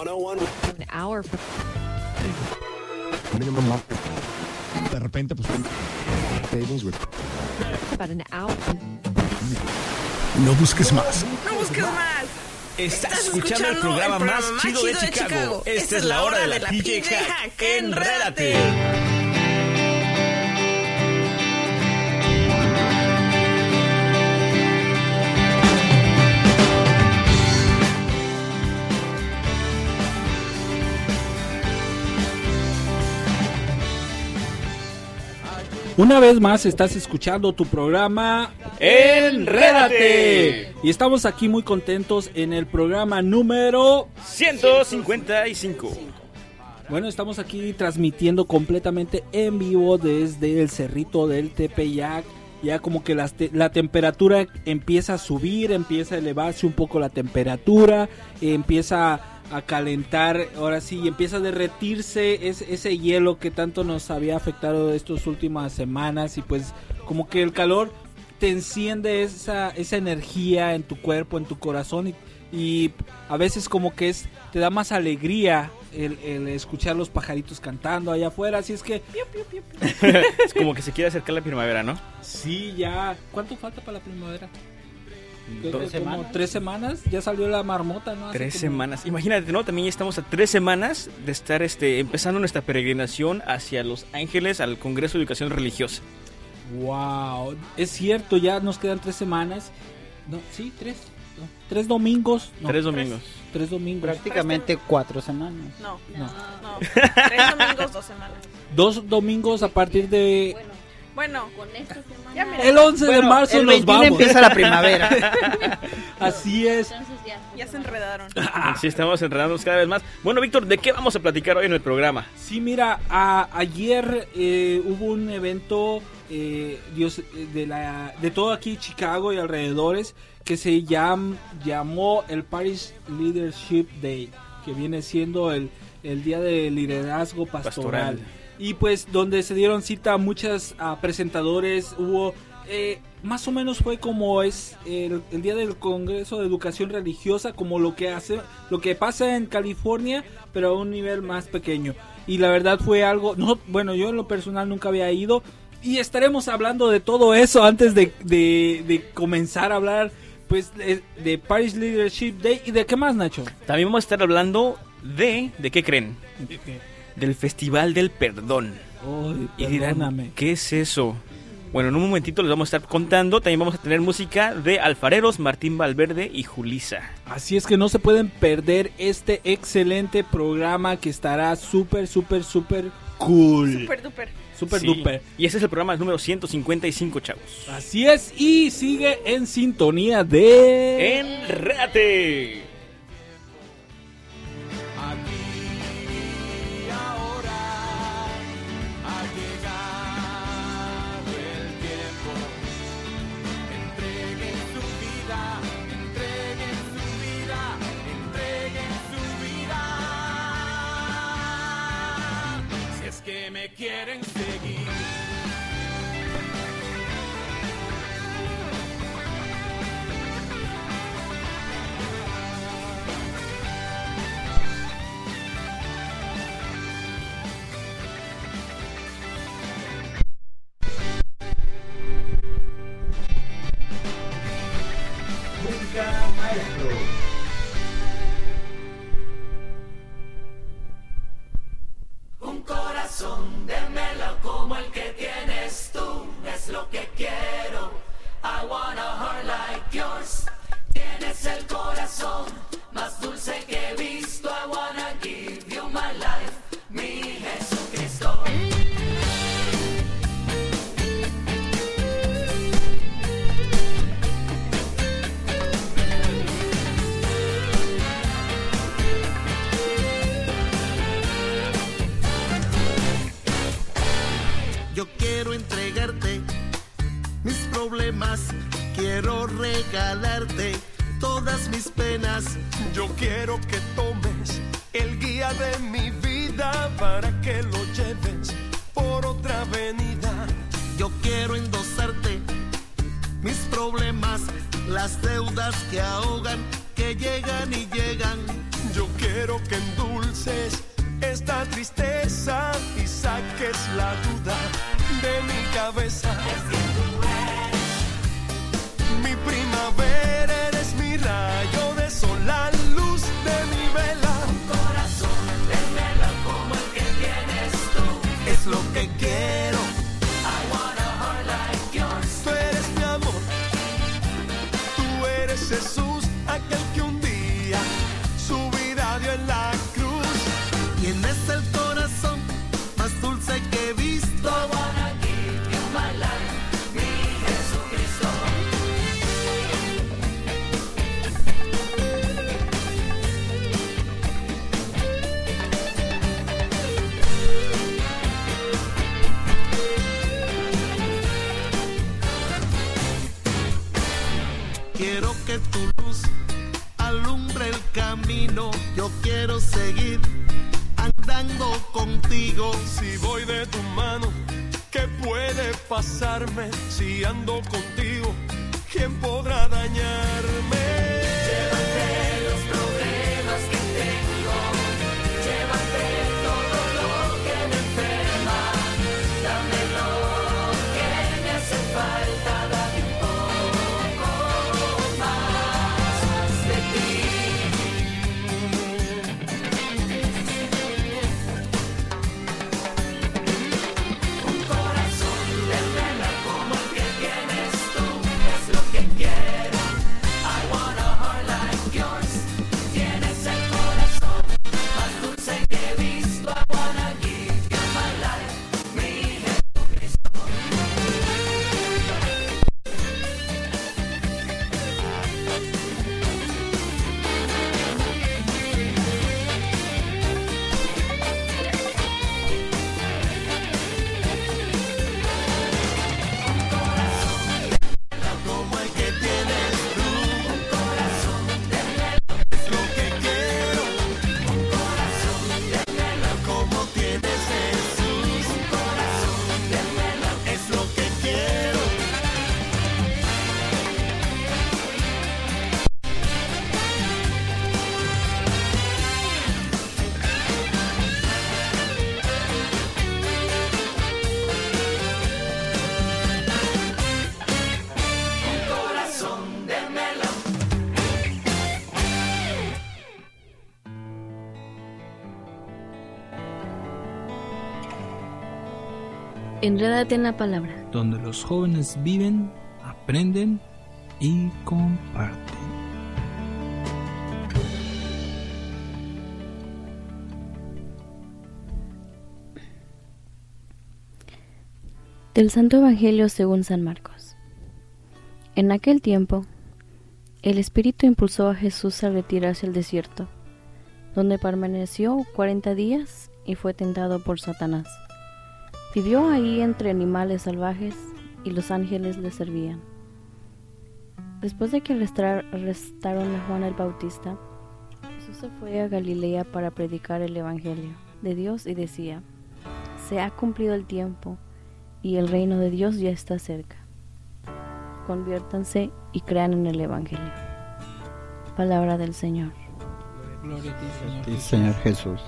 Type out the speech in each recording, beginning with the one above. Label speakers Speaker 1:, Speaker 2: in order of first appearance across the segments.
Speaker 1: An hour from
Speaker 2: De repente, pues.
Speaker 1: about an hour.
Speaker 2: No busques más.
Speaker 3: No busques más.
Speaker 4: Estás escuchando el programa más chido de Chicago. Esta es la hora de la PJ Hack. ¡Enrédate!
Speaker 5: Una vez más estás escuchando tu programa
Speaker 4: ¡Enrédate!
Speaker 5: Y estamos aquí muy contentos en el programa número...
Speaker 4: 155.
Speaker 5: Bueno, estamos aquí transmitiendo completamente en vivo desde el cerrito del Tepeyac. Ya como que te- la temperatura empieza a subir, empieza a elevarse un poco la temperatura, empieza a calentar, ahora sí, empieza a derretirse ese, ese hielo que tanto nos había afectado estas últimas semanas y pues como que el calor te enciende esa, esa energía en tu cuerpo, en tu corazón y, y a veces como que es te da más alegría el, el escuchar los pajaritos cantando allá afuera, así es que
Speaker 4: Es como que se quiere acercar la primavera, ¿no?
Speaker 5: sí, ya, ¿cuánto falta para la primavera?
Speaker 4: Dos
Speaker 5: como tres semanas, ya salió la marmota, ¿no? Hace
Speaker 4: Tres
Speaker 5: como-
Speaker 4: semanas. Imagínate, ¿no? También ya estamos a tres semanas de estar este, empezando nuestra peregrinación hacia Los Ángeles al Congreso de Educación Religiosa.
Speaker 5: Wow, es cierto, ya nos quedan tres semanas. No, sí, tres. no, tres domingos. no,
Speaker 4: Tres domingos.
Speaker 5: Tres domingos.
Speaker 6: Prácticamente cuatro semanas.
Speaker 3: No,
Speaker 5: No.
Speaker 3: no. Tres domingos, dos semanas.
Speaker 5: Dos domingos a partir de
Speaker 3: Bueno, ya mira,
Speaker 5: el 11 de
Speaker 6: Bueno,
Speaker 5: marzo
Speaker 6: el
Speaker 5: nos
Speaker 6: 21
Speaker 5: vamos.
Speaker 6: empieza la primera.
Speaker 5: Así es.
Speaker 3: ya se enredaron.
Speaker 4: Sí, estamos enredándonos cada vez más. Bueno, Víctor, ¿de qué vamos a platicar hoy en el programa?
Speaker 5: Sí, mira, a- ayer eh, hubo un evento eh, Dios, eh, de, la, de todo aquí Chicago y alrededores que se llam- llamó el Paris Leadership Day, que viene siendo el, el día del liderazgo pastoral.
Speaker 4: Pastoral.
Speaker 5: Y pues donde se dieron cita muchas ah, presentadores, hubo... eh, más o menos fue como es el, el día del Congreso de Educación Religiosa, como lo que hace, lo que pasa en California, pero a un nivel más pequeño. Y la verdad fue algo, no, bueno, yo en lo personal nunca había ido. Y estaremos hablando de todo eso antes de, de- de comenzar a hablar, pues, de, de Paris Leadership Day y de qué más, Nacho.
Speaker 4: También vamos a estar hablando de... ¿De qué creen? Del Festival del Perdón. Y dirán. ¿qué es eso? Bueno, en un momentito les vamos a estar contando. También vamos a tener música de Alfareros, Martín Valverde y Julisa.
Speaker 5: Así es que no se pueden perder este excelente programa que estará súper, súper, súper cool.
Speaker 3: Super duper.
Speaker 5: Súper
Speaker 4: Sí.
Speaker 5: duper.
Speaker 4: Y ese es el programa número 155, chavos.
Speaker 5: Así es, y sigue en sintonía de...
Speaker 4: ¡Enréate!
Speaker 7: Yo
Speaker 8: Enrédate en la palabra.
Speaker 5: donde los jóvenes viven, aprenden y comparten.
Speaker 8: Del Santo Evangelio según San Marcos. En aquel tiempo, el Espíritu impulsó a Jesús a retirarse al desierto, donde permaneció cuarenta días y fue tentado por Satanás. Vivió ahí entre animales salvajes y los ángeles le servían. Después de que arrestaron a Juan el Bautista, Jesús se fue a Galilea para predicar el Evangelio de Dios y decía, se ha cumplido el tiempo y el reino de Dios ya está cerca. Conviértanse y crean en el Evangelio. Palabra del Señor.
Speaker 5: Gloria a ti, Señor.
Speaker 6: Señor Jesús.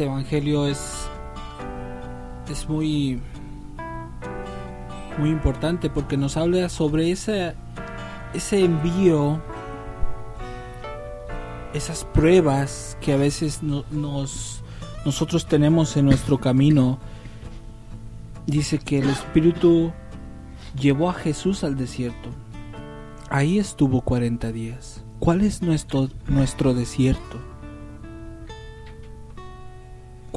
Speaker 5: Este evangelio es es muy muy importante porque nos habla sobre ese ese envío esas pruebas que a veces no- nos nosotros tenemos en nuestro camino. Dice que el espíritu llevó a Jesús al desierto. Ahí estuvo 40 días. ¿cuál es nuestro nuestro desierto?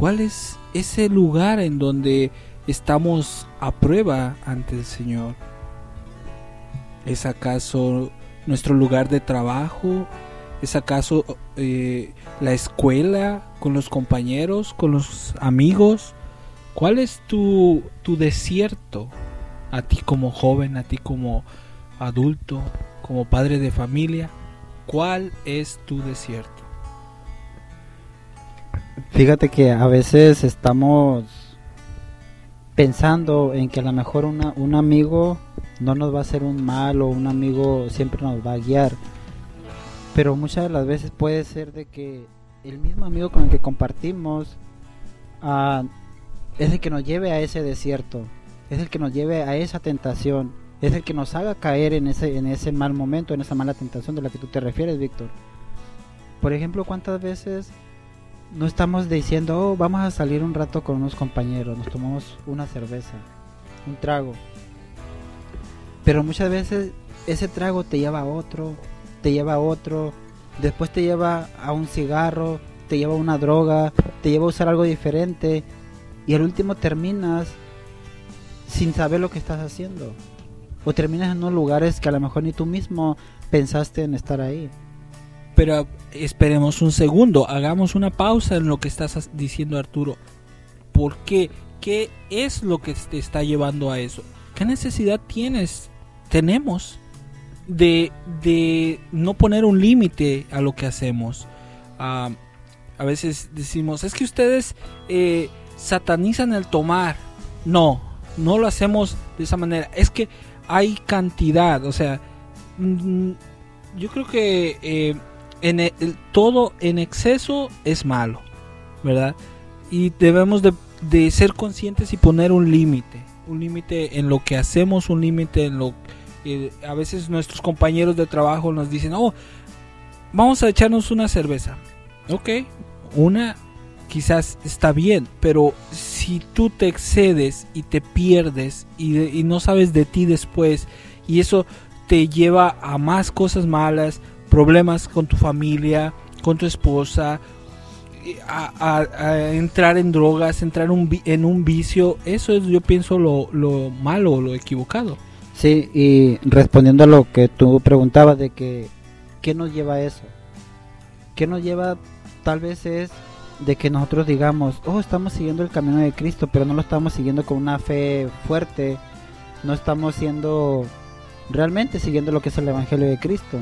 Speaker 5: ¿Cuál es ese lugar en donde estamos a prueba ante el Señor? ¿Es acaso nuestro lugar de trabajo? ¿Es acaso eh, la escuela con los compañeros, con los amigos? ¿Cuál es tu, tu desierto? A ti como joven, a ti como adulto, como padre de familia. ¿Cuál es tu desierto?
Speaker 6: Fíjate que a veces estamos pensando en que a lo mejor una- un amigo no nos va a hacer un mal o un amigo siempre nos va a guiar. Pero muchas de las veces puede ser de que el mismo amigo con el que compartimos ah, es el que nos lleve a ese desierto, es el que nos lleve a esa tentación, es el que nos haga caer en ese, en ese mal momento, en esa mala tentación de la que tú te refieres, Víctor. Por ejemplo, ¿cuántas veces no estamos diciendo, oh, vamos a salir un rato con unos compañeros, nos tomamos una cerveza, un trago? Pero muchas veces ese trago te lleva a otro, te lleva a otro, después te lleva a un cigarro, te lleva a una droga, te lleva a usar algo diferente y al último terminas sin saber lo que estás haciendo. O terminas en unos lugares que a lo mejor ni tú mismo pensaste en estar ahí.
Speaker 5: Pero esperemos un segundo, hagamos una pausa en lo que estás diciendo Arturo. ¿Por qué? ¿Qué es lo que te está llevando a eso? ¿Qué necesidad tienes, tenemos de, de no poner un límite a lo que hacemos? Ah, a veces decimos, es que ustedes eh, satanizan el tomar. No, no lo hacemos de esa manera. Es que hay cantidad, o sea, mm, yo creo que eh, en e- el- todo en exceso es malo, ¿verdad? Y debemos de, ser conscientes y poner un límite, un límite en lo que hacemos, un límite en lo que a veces nuestros compañeros de trabajo nos dicen, oh, vamos a echarnos una cerveza. Ok, una quizás está bien, pero si tú te excedes y te pierdes y, y no sabes de ti después y eso te lleva a más cosas malas, problemas con tu familia, con tu esposa, entrar en drogas, entrar un en un vicio, eso es yo pienso lo, lo malo, lo equivocado.
Speaker 6: Sí, y respondiendo a lo que tú preguntabas de que qué nos lleva a eso. ¿Qué nos lleva tal vez es de que nosotros digamos, oh, estamos siguiendo el camino de Cristo, pero no lo estamos siguiendo con una fe fuerte, no estamos siendo realmente siguiendo lo que es el Evangelio de Cristo.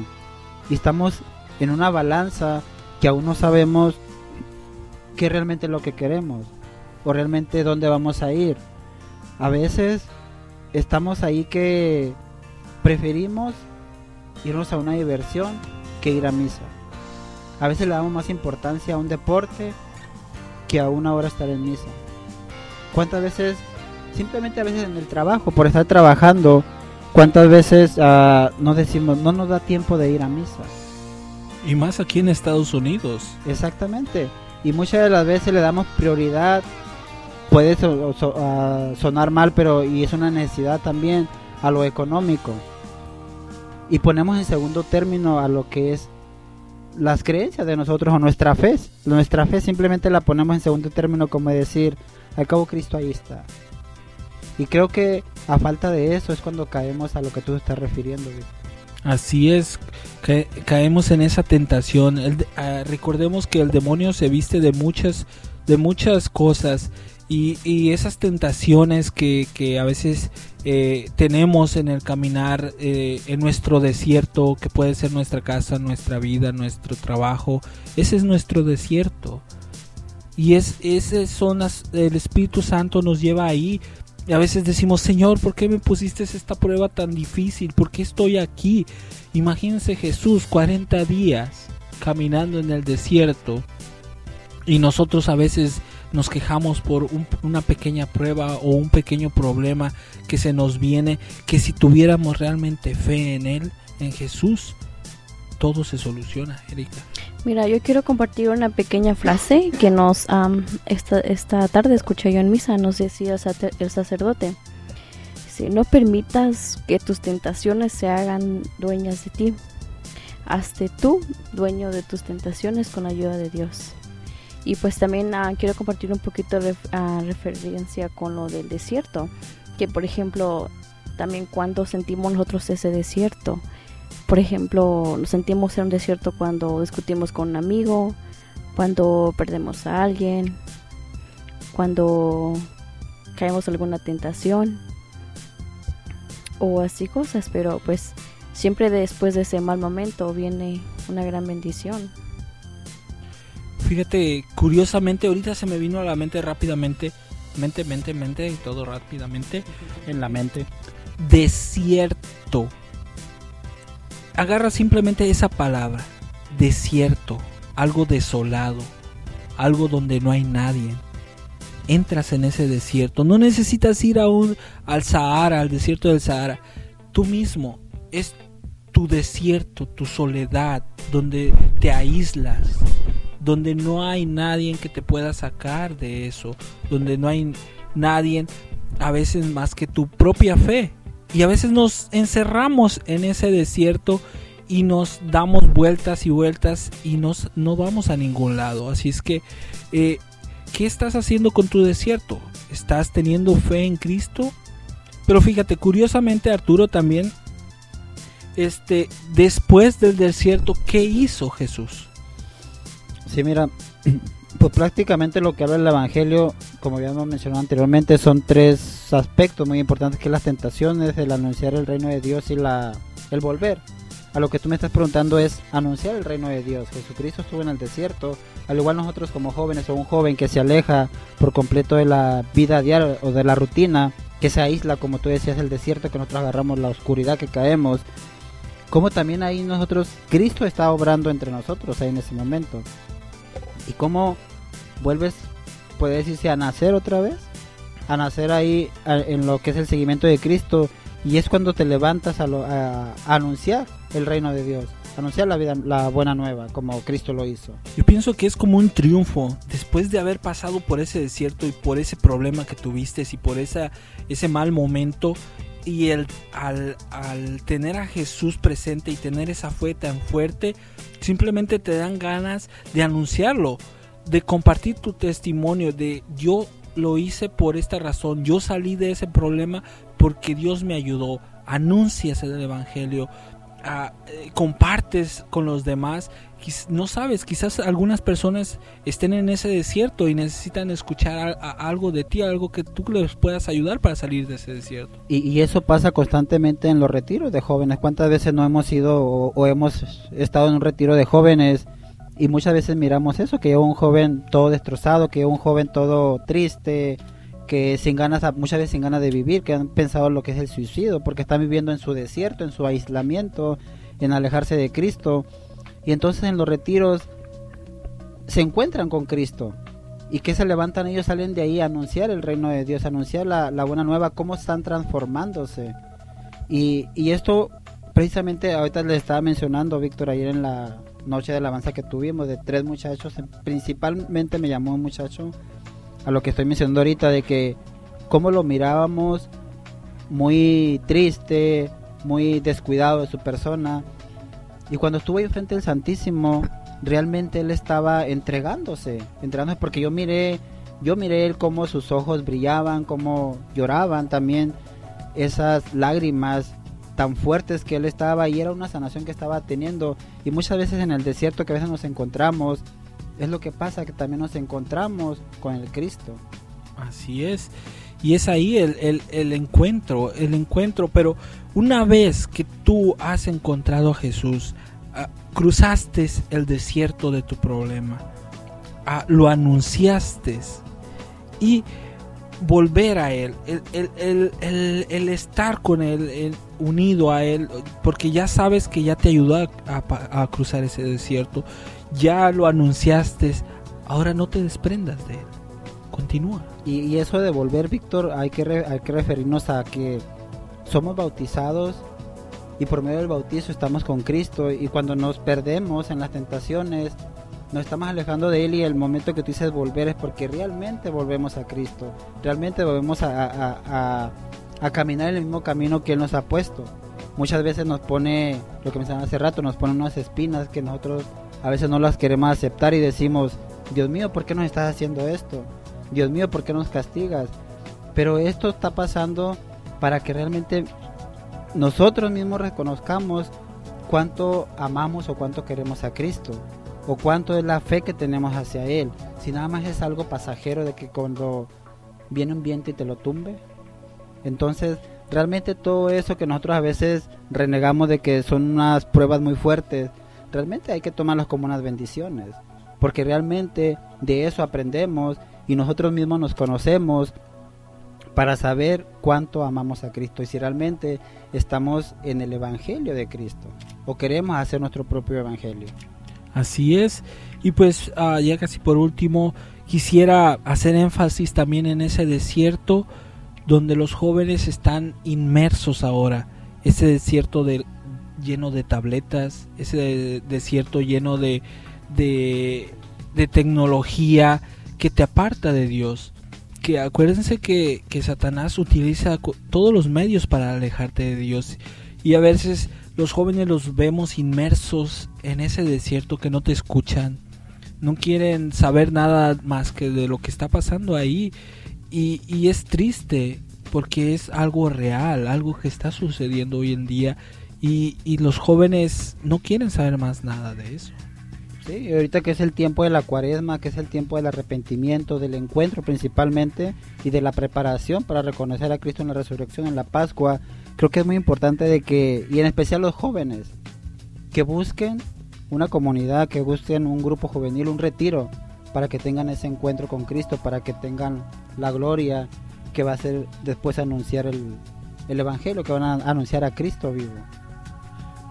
Speaker 6: Y estamos en una balanza que aún no sabemos qué realmente es lo que queremos o realmente dónde vamos a ir. A veces estamos ahí que preferimos irnos a una diversión que ir a misa. A veces le damos más importancia a un deporte que a una hora estar en misa. ¿Cuántas veces, simplemente a veces en el trabajo, por estar trabajando, cuántas veces ah, nos decimos, no nos da tiempo de ir a misa?
Speaker 5: Y más aquí en Estados Unidos.
Speaker 6: Exactamente. Y muchas de las veces le damos prioridad. Puede so- so- ah, sonar mal, pero y es una necesidad también a lo económico. Y ponemos en segundo término a lo que es las creencias de nosotros o nuestra fe. Nuestra fe simplemente la ponemos en segundo término como decir, al cabo Cristo ahí está. Y creo que a falta de eso es cuando caemos a lo que tú estás refiriendo. Vic.
Speaker 5: Así es, ca- caemos en esa tentación. El ah, recordemos que el demonio se viste de muchas, de muchas cosas y, y esas tentaciones que, que a veces eh, tenemos en el caminar eh, en nuestro desierto, que puede ser nuestra casa, nuestra vida, nuestro trabajo, ese es nuestro desierto. Y es, ese son las, el Espíritu Santo nos lleva ahí a veces decimos, Señor, ¿por qué me pusiste esta prueba tan difícil? ¿Por qué estoy aquí? Imagínense Jesús 40 días caminando en el desierto y nosotros a veces nos quejamos por un- una pequeña prueba o un pequeño problema que se nos viene, que si tuviéramos realmente fe en Él, en Jesús, todo se soluciona, Erika.
Speaker 8: Mira, yo quiero compartir una pequeña frase que nos am, esta, esta tarde escuché yo en misa, nos decía el sacer- el sacerdote. Si no permitas que tus tentaciones se hagan dueñas de ti, hazte tú dueño de tus tentaciones con ayuda de Dios. Y pues también ah, quiero compartir un poquito de ref- ah, referencia con lo del desierto, que por ejemplo, también cuando sentimos nosotros ese desierto, por ejemplo, nos sentimos en un desierto cuando discutimos con un amigo, cuando perdemos a alguien, cuando caemos en alguna tentación o así cosas, pero pues siempre después de ese mal momento viene una gran bendición.
Speaker 5: Fíjate, curiosamente ahorita se me vino a la mente rápidamente, mente, mente, mente y todo rápidamente,
Speaker 6: En la mente.
Speaker 5: desierto. Agarra simplemente esa palabra, desierto, algo desolado, algo donde no hay nadie. Entras en ese desierto, no necesitas ir a un, al Sahara, al desierto del Sahara. Tú mismo es tu desierto, tu soledad, donde te aíslas, donde no hay nadie que te pueda sacar de eso, donde no hay nadie a veces más que tu propia fe. Y a veces nos encerramos en ese desierto y nos damos vueltas y vueltas y nos, no vamos a ningún lado. Así es que, eh, ¿qué estás haciendo con tu desierto? ¿Estás teniendo fe en Cristo? Pero fíjate, curiosamente Arturo también, este, después del desierto, ¿qué hizo Jesús?
Speaker 6: Sí, mira, pues prácticamente lo que habla el Evangelio, como habíamos mencionado anteriormente, son tres aspectos muy importantes, que las tentaciones, el anunciar el reino de Dios y la, el volver. A lo que tú me estás preguntando es anunciar el reino de Dios. Jesucristo estuvo en el desierto, al igual nosotros como jóvenes o un joven que se aleja por completo de la vida diaria o de la rutina, que se aísla, como tú decías, el desierto, que nosotros agarramos la oscuridad que caemos. Como también ahí nosotros, Cristo está obrando entre nosotros ahí en ese momento. Y cómo vuelves, puede decirse, a nacer otra vez, a nacer ahí a- en lo que es el seguimiento de Cristo. Y es cuando te levantas a, lo- a- a anunciar el reino de Dios, anunciar la vida, la buena nueva, como Cristo lo hizo.
Speaker 5: Yo pienso que es como un triunfo después de haber pasado por ese desierto y por ese problema que tuviste y por esa, ese mal momento y el, al, al tener a Jesús presente y tener esa fe tan fuerte, simplemente te dan ganas de anunciarlo, de compartir tu testimonio de yo lo hice por esta razón, yo salí de ese problema porque Dios me ayudó, anuncias el Evangelio, ah, eh, compartes con los demás no sabes, quizás algunas personas estén en ese desierto y necesitan escuchar algo de ti, algo que tú les puedas ayudar para salir de ese desierto.
Speaker 6: Y, y eso pasa constantemente en los retiros de jóvenes. ¿Cuántas veces no hemos ido o hemos estado en un retiro de jóvenes y muchas veces miramos eso, que un joven todo destrozado, que un joven todo triste, que sin ganas, muchas veces sin ganas de vivir, que han pensado en lo que es el suicidio, porque están viviendo en su desierto, en su aislamiento, en alejarse de Cristo. Y entonces en los retiros se encuentran con Cristo. ¿Y que se levantan ellos? Salen de ahí a anunciar el reino de Dios, anunciar la, buena nueva, cómo están transformándose. Y, y esto, precisamente, ahorita le estaba mencionando, Víctor, ayer en la noche de alabanza que tuvimos, de tres muchachos, principalmente me llamó un muchacho a lo que estoy mencionando ahorita, de que cómo lo mirábamos muy triste, muy descuidado de su persona. Y cuando estuvo ahí frente al Santísimo, realmente él estaba entregándose, entregándose porque yo miré, yo miré él cómo sus ojos brillaban, cómo lloraban también esas lágrimas tan fuertes que él estaba y era una sanación que estaba teniendo y muchas veces en el desierto que a veces nos encontramos es lo que pasa que también nos encontramos con el Cristo.
Speaker 5: Así es. Y es ahí el, el, encuentro, el encuentro. Pero una vez que tú has encontrado a Jesús, ah, cruzaste el desierto de tu problema, ah, lo anunciaste y volver a Él, el, el, el, el- estar con Él, unido a Él, porque ya sabes que ya te ayudó a, cruzar ese desierto, ya lo anunciaste, ahora no te desprendas de Él, continúa.
Speaker 6: Y, eso de volver, Víctor, hay que, hay que referirnos a que somos bautizados y por medio del bautizo estamos con Cristo y cuando nos perdemos en las tentaciones, nos estamos alejando de Él y el momento que tú dices volver es porque realmente volvemos a Cristo, realmente volvemos a, a- a- caminar en el mismo camino que Él nos ha puesto. Muchas veces nos pone, lo que mencionaba hace rato, nos pone unas espinas que nosotros a veces no las queremos aceptar y decimos, Dios mío, ¿por qué nos estás haciendo esto? Dios mío, ¿por qué nos castigas? Pero esto está pasando para que realmente nosotros mismos reconozcamos cuánto amamos o cuánto queremos a Cristo o cuánto es la fe que tenemos hacia Él. Si nada más es algo pasajero de que cuando viene un viento y te lo tumbe. Entonces, realmente todo eso que nosotros a veces renegamos de que son unas pruebas muy fuertes, realmente hay que tomarlas como unas bendiciones, porque realmente de eso aprendemos y nosotros mismos nos conocemos para saber cuánto amamos a Cristo y si realmente estamos en el Evangelio de Cristo o queremos hacer nuestro propio Evangelio.
Speaker 5: Así es. Y pues ah, ya casi por último, quisiera hacer énfasis también en ese desierto donde los jóvenes están inmersos ahora. Ese desierto de, lleno de tabletas, ese de- desierto lleno de, de, de tecnología que te aparta de Dios. Que acuérdense que, que Satanás utiliza todos los medios para alejarte de Dios. Y a veces los jóvenes los vemos inmersos en ese desierto que no te escuchan. No quieren saber nada más que de lo que está pasando ahí. Y, es triste porque es algo real, algo que está sucediendo hoy en día. Y, los jóvenes no quieren saber más nada de eso.
Speaker 6: Sí, ahorita que es el tiempo de la cuaresma, que es el tiempo del arrepentimiento, del encuentro principalmente y de la preparación para reconocer a Cristo en la resurrección, en la Pascua, creo que es muy importante de que, y en especial los jóvenes, que busquen una comunidad, que busquen un grupo juvenil, un retiro, para que tengan ese encuentro con Cristo, para que tengan la gloria que va a ser después anunciar el, el Evangelio, que van a anunciar a Cristo vivo.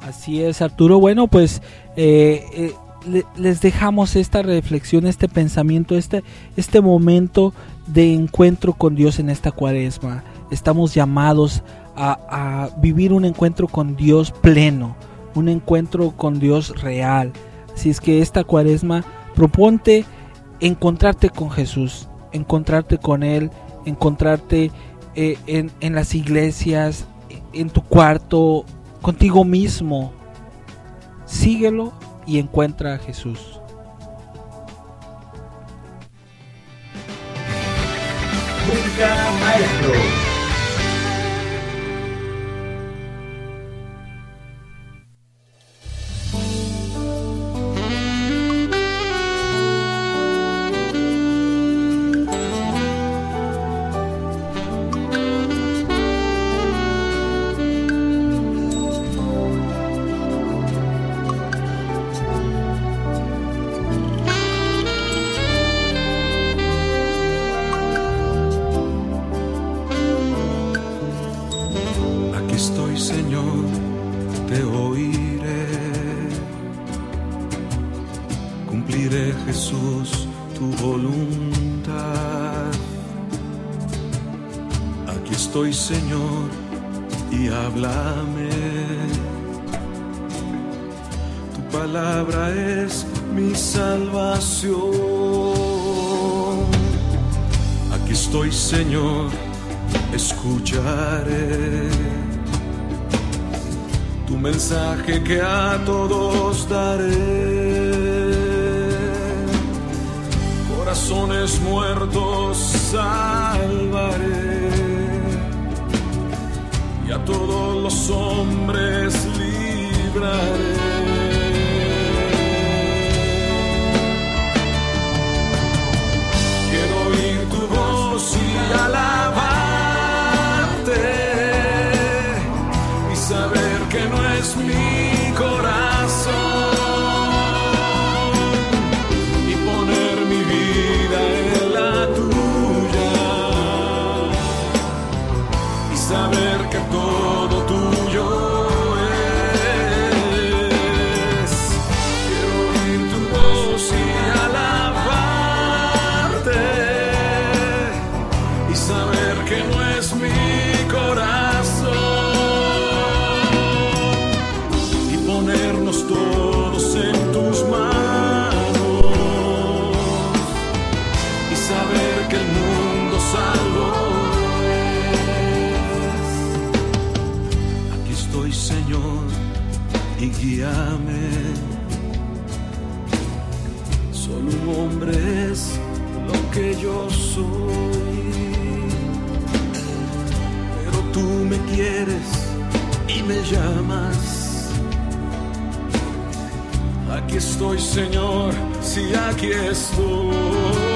Speaker 5: Así es, Arturo. Bueno, pues eh, eh, le- les dejamos esta reflexión, este pensamiento, este, este momento de encuentro con Dios en esta cuaresma. Estamos llamados a, a vivir un encuentro con Dios pleno, un encuentro con Dios real. Así es que esta cuaresma proponte encontrarte con Jesús, encontrarte con Él, encontrarte eh, en, en las iglesias, en tu cuarto, contigo mismo. Síguelo y encuentra a Jesús.
Speaker 9: Música Maestro.
Speaker 10: Señor escucharé tu mensaje que a todos daré. Corazones muertos salvaré y a todos los hombres libraré. Y alabarte y saber que no es mi que el mundo salvo. Aquí estoy, Señor, y guíame. Solo un hombre es lo que yo soy. Pero tú me quieres y me llamas. Aquí estoy, Señor, si aquí estoy.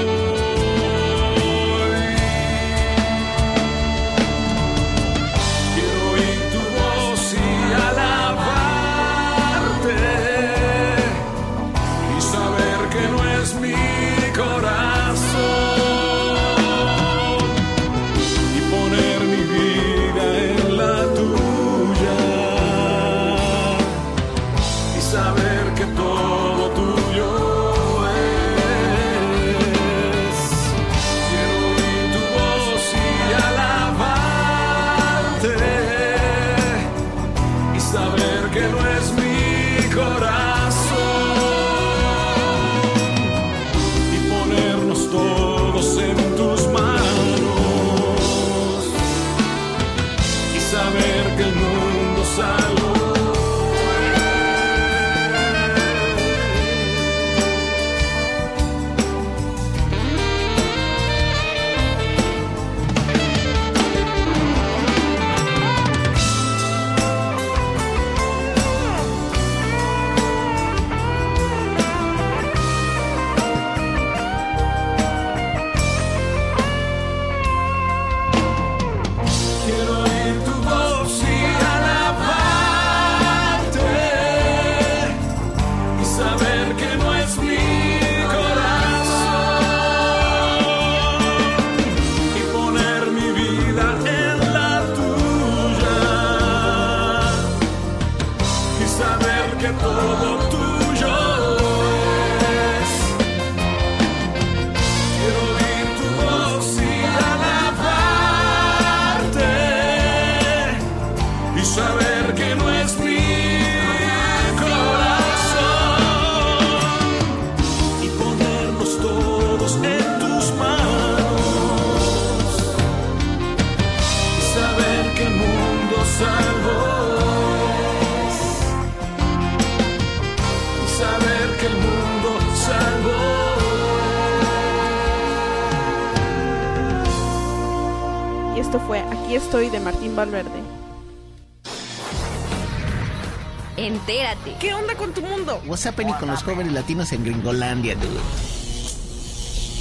Speaker 11: What's happening con los jóvenes latinos en Gringolandia, dude?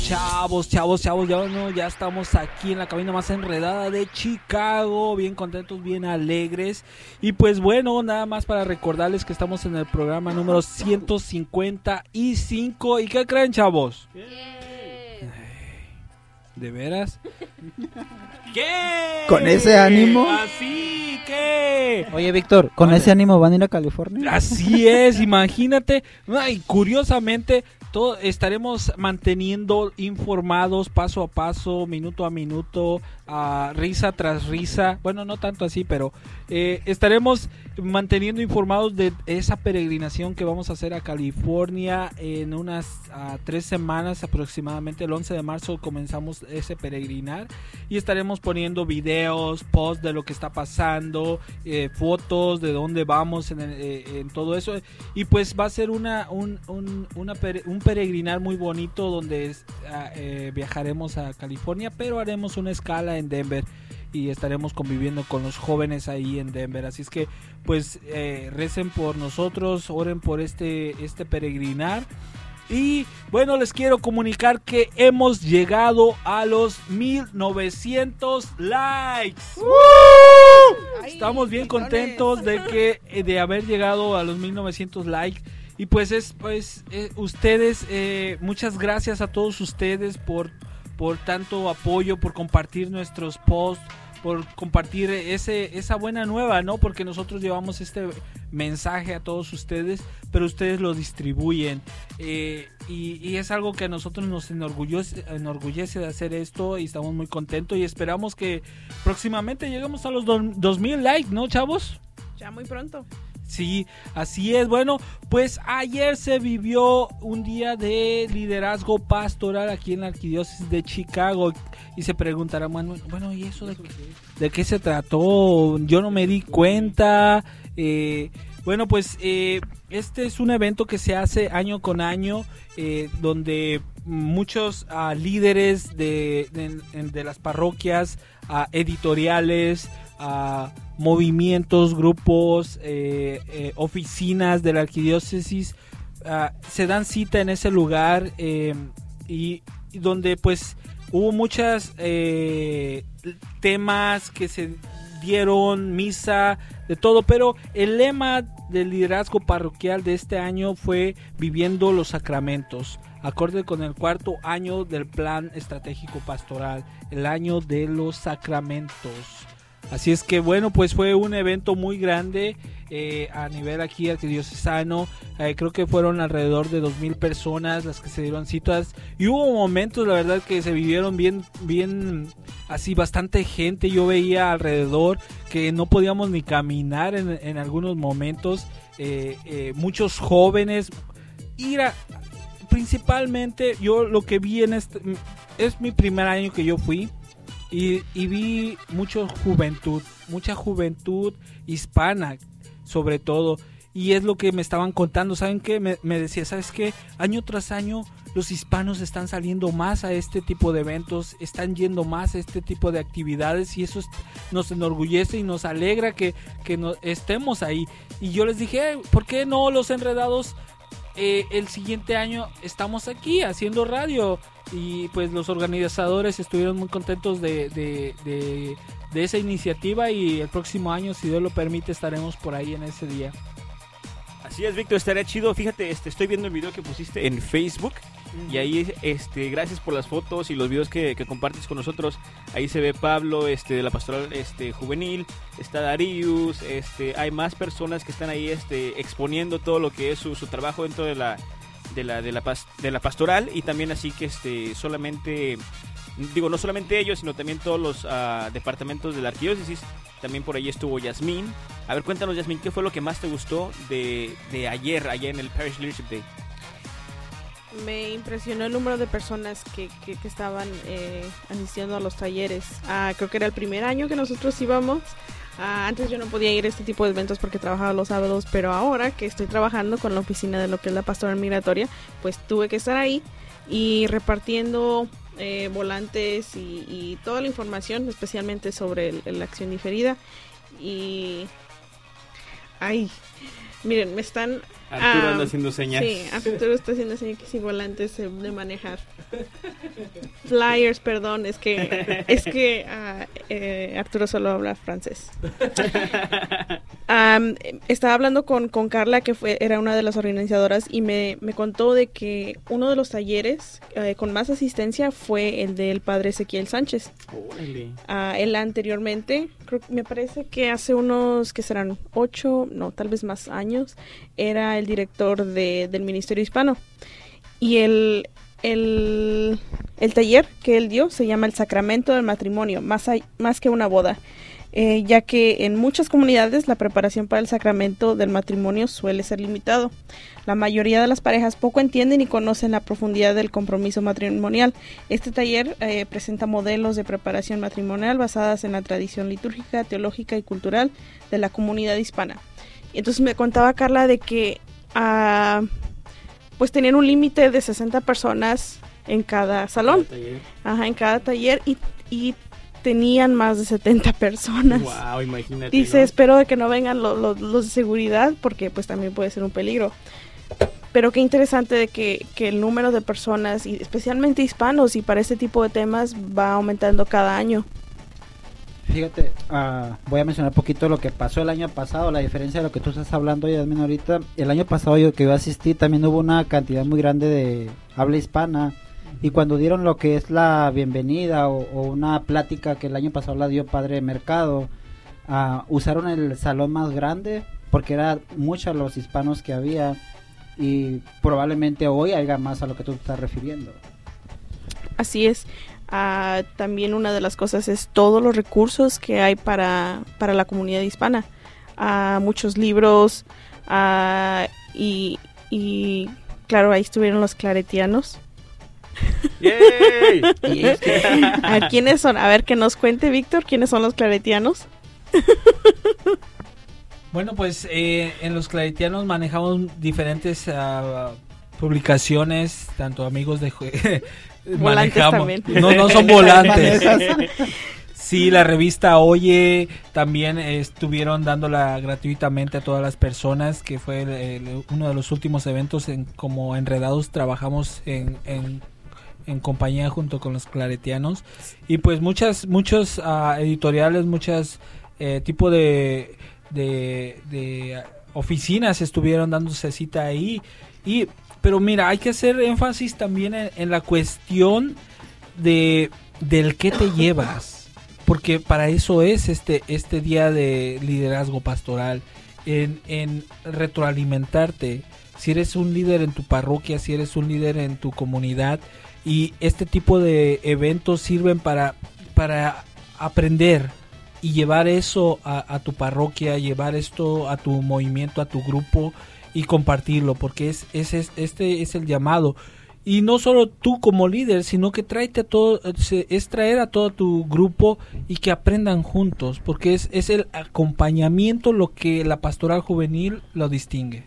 Speaker 5: Chavos, chavos, chavos, ya, no, ya estamos aquí en la cabina más enredada de Chicago, bien contentos, bien alegres. Y pues bueno, nada más para recordarles que estamos en el programa número 155. ¿Y qué creen, chavos? ¿De veras? ¿Qué?
Speaker 6: ¿Con ese ánimo?
Speaker 5: Así que...
Speaker 6: Oye, Víctor, ¿con ese ánimo van a ir a California?
Speaker 5: Así es, imagínate. Ay, curiosamente, todo, estaremos manteniendo informados paso a paso, minuto a minuto, a risa tras risa. Bueno, no tanto así, pero eh, estaremos manteniendo informados de esa peregrinación que vamos a hacer a California en unas ah, tres semanas aproximadamente. El 11 de marzo comenzamos ese peregrinar y estaremos poniendo videos, posts de lo que está pasando, eh, fotos de dónde vamos en, el- eh, en todo eso. Y pues va a ser una, un, un, una un peregrinar muy bonito donde es- ah, eh, viajaremos a California, pero haremos una escala en Denver y estaremos conviviendo con los jóvenes ahí en Denver. Así es que pues eh, recen por nosotros, oren por este, este peregrinar. Y bueno, les quiero comunicar que hemos llegado a los 1900 likes. Estamos bien contentos de que eh, de haber llegado a los 1900 likes y pues es pues eh, ustedes eh, muchas gracias a todos ustedes por por tanto apoyo, por compartir nuestros posts, por compartir ese esa buena nueva, ¿no? Porque nosotros llevamos este mensaje a todos ustedes, pero ustedes lo distribuyen eh, y, y es algo que a nosotros nos enorgullece, enorgullece de hacer esto y estamos muy contentos y esperamos que próximamente lleguemos a los do- 2000 likes, ¿no, chavos?
Speaker 3: Ya muy pronto.
Speaker 5: Sí, así es. Bueno, pues ayer se vivió un día de liderazgo pastoral aquí en la arquidiócesis de Chicago y se preguntarán, bueno, bueno ¿y eso de, qué- se trató? Yo no me di cuenta. Eh, bueno, pues eh, este es un evento que se hace año con año eh, donde muchos ah, líderes de, de- las parroquias, ah, editoriales, ah, movimientos, grupos, eh, eh, oficinas de la arquidiócesis ah, se dan cita en ese lugar eh, y, y donde pues hubo muchas eh, temas que se dieron, misa, de todo, pero el lema del liderazgo parroquial de este año fue viviendo los sacramentos, acorde con el cuarto año del plan estratégico pastoral, el año de los sacramentos. Así es que bueno, pues fue un evento muy grande eh, a nivel aquí arquidiocesano. Eh, creo que fueron alrededor de dos mil personas las que se dieron citas. Y hubo momentos, la verdad, que se vivieron bien, bien, así bastante gente. Yo veía alrededor que no podíamos ni caminar en, en algunos momentos. Eh, eh, muchos jóvenes. Ir a- principalmente yo lo que vi en este... Es mi primer año que yo fui. Y, vi mucha juventud, mucha juventud hispana, sobre todo. Y es lo que me estaban contando. ¿Saben qué? Me, decía, ¿sabes qué? Año tras año los hispanos están saliendo más a este tipo de eventos, están yendo más a este tipo de actividades y eso es- nos enorgullece y nos alegra que, que no- estemos ahí. Y yo les dije, "Eh, ¿por qué no los enredados? Eh, el siguiente año estamos aquí haciendo radio y pues los organizadores estuvieron muy contentos de, de, de- de esa iniciativa y el próximo año, si Dios lo permite, estaremos por ahí en ese día.
Speaker 4: Así es, Víctor, estaría chido. Fíjate, este, estoy viendo el video que pusiste en Facebook. Y ahí, este, gracias por las fotos y los videos que, que compartes con nosotros. Ahí se ve Pablo, este, de la pastoral este, juvenil, está Darius, este, hay más personas que están ahí, este, exponiendo todo lo que es su, su trabajo dentro de la, de la, de la, de la pastoral y también así que, este, solamente, digo, no solamente ellos, sino también todos los ah, departamentos de la arquidiócesis. También por ahí estuvo Yasmín. A ver, cuéntanos, Yasmín, ¿qué fue lo que más te gustó de, de ayer, allá en el Parish Leadership Day?
Speaker 3: Me impresionó el número de personas que, que, estaban eh, asistiendo a los talleres. Ah, creo que era el primer año que nosotros íbamos. Ah, antes yo no podía ir a este tipo de eventos porque trabajaba los sábados, pero ahora que estoy trabajando con la oficina de lo que es la pastoral migratoria, pues tuve que estar ahí y repartiendo eh, volantes y, y toda la información, especialmente sobre la acción diferida. Y... Ay, miren, me están...
Speaker 4: Arturo
Speaker 3: ah,
Speaker 4: anda haciendo señas.
Speaker 3: Sí, Arturo está haciendo señas que sin volantes de manejar. Flyers, perdón, es que es que ah, eh, Arturo solo habla francés. Eh, estaba hablando con, con Carla, que fue, era una de las organizadoras, y me, me contó de que uno de los talleres eh, con más asistencia fue el del padre Ezequiel Sánchez. Ah, él anteriormente, creo, me parece que hace unos, que serán ocho, no, tal vez más años, era el director de- del Ministerio Hispano. Y el, el, el taller que él dio se llama el Sacramento del Matrimonio, más, hay- más que una boda. eh, ya que en muchas comunidades la preparación para el sacramento del matrimonio suele ser limitado. La mayoría de las parejas poco entienden y conocen la profundidad del compromiso matrimonial. Este taller eh, presenta modelos de preparación matrimonial basadas en la tradición litúrgica, teológica y cultural de la comunidad hispana. Y entonces me contaba Carla de que ah, pues tenían un límite de 60 personas en cada salón, Ajá, en cada taller y, y tenían más de 70 personas.
Speaker 4: Wow, imagínate.
Speaker 3: Dice,
Speaker 4: ¿no?
Speaker 3: espero de que no vengan lo- lo- los de seguridad porque pues también puede ser un peligro. Pero qué interesante de que, que el número de personas, y especialmente hispanos, y para este tipo de temas va aumentando cada año.
Speaker 6: Fíjate, ah, voy a mencionar un poquito lo que pasó el año pasado, la diferencia de lo que tú estás hablando, Yasmin, ahorita. El año pasado yo que yo asistí también hubo una cantidad muy grande de habla hispana. Y cuando dieron lo que es la bienvenida o, o una plática que el año pasado la dio Padre Mercado, ah, usaron el salón más grande porque era muchos los hispanos que había y probablemente hoy haya más a lo que tú estás refiriendo.
Speaker 3: Así es. Ah, también una de las cosas es todos los recursos que hay para, para la comunidad hispana. Ah, muchos libros ah, y, y claro, ahí estuvieron los claretianos.
Speaker 4: ¡Yay!
Speaker 3: A ver, ¿quiénes son? A ver, que nos cuente Víctor, ¿quiénes son los claretianos?
Speaker 5: Bueno, pues eh, en los claretianos manejamos diferentes publicaciones, tanto amigos de...
Speaker 3: Volantes
Speaker 5: manejamos-
Speaker 3: también.
Speaker 5: No, no son volantes. Sí, la revista Oye también estuvieron dándola gratuitamente a todas las personas, que fue el- el- uno de los últimos eventos en como Enredados trabajamos en, en, en compañía junto con los claretianos y pues muchas muchos ah, editoriales, muchas eh, tipo de, de, de, oficinas estuvieron dándose cita ahí y pero mira hay que hacer énfasis también en, en la cuestión de del que te llevas porque para eso es este este día de liderazgo pastoral en, en retroalimentarte. Si eres un líder en tu parroquia si eres un líder en tu comunidad y este tipo de eventos sirven para para aprender y llevar eso a, a tu parroquia llevar esto a tu movimiento a tu grupo y compartirlo porque es, es, es- este es el llamado. Y no solo tú como líder sino que tráete a todo es traer a todo tu grupo y que aprendan juntos porque es, es el acompañamiento lo que la pastoral juvenil lo distingue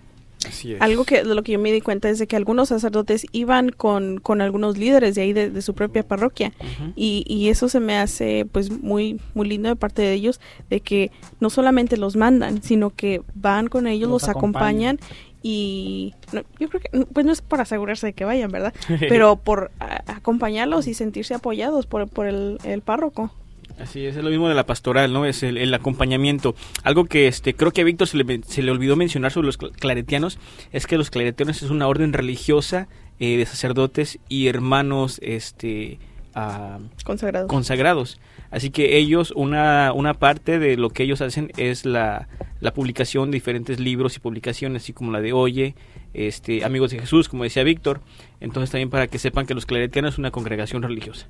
Speaker 4: Así es.
Speaker 3: Algo que de lo que yo me di cuenta es de que algunos sacerdotes iban con, con algunos líderes de ahí de, de su propia parroquia. Y, y eso se me hace pues muy muy lindo de parte de ellos de que no solamente los mandan sino que van con ellos los,
Speaker 6: Los
Speaker 3: acompañan, y no, yo creo que pues no es por asegurarse de que vayan verdad pero por a- acompañarlos y sentirse apoyados por, por el, el párroco
Speaker 4: Así es, es lo mismo de la pastoral, ¿no? Es el, el acompañamiento. Algo que este creo que a Víctor se le, se le olvidó mencionar sobre los cl- claretianos es que los claretianos es una orden religiosa eh, de sacerdotes y hermanos este ah,
Speaker 3: consagrados
Speaker 4: consagrados. Así que ellos, una, una parte de lo que ellos hacen es la, la publicación de diferentes libros y publicaciones, así como la de Oye, este, Amigos de Jesús, como decía Víctor. Entonces también para que sepan que los claretianos es una congregación religiosa.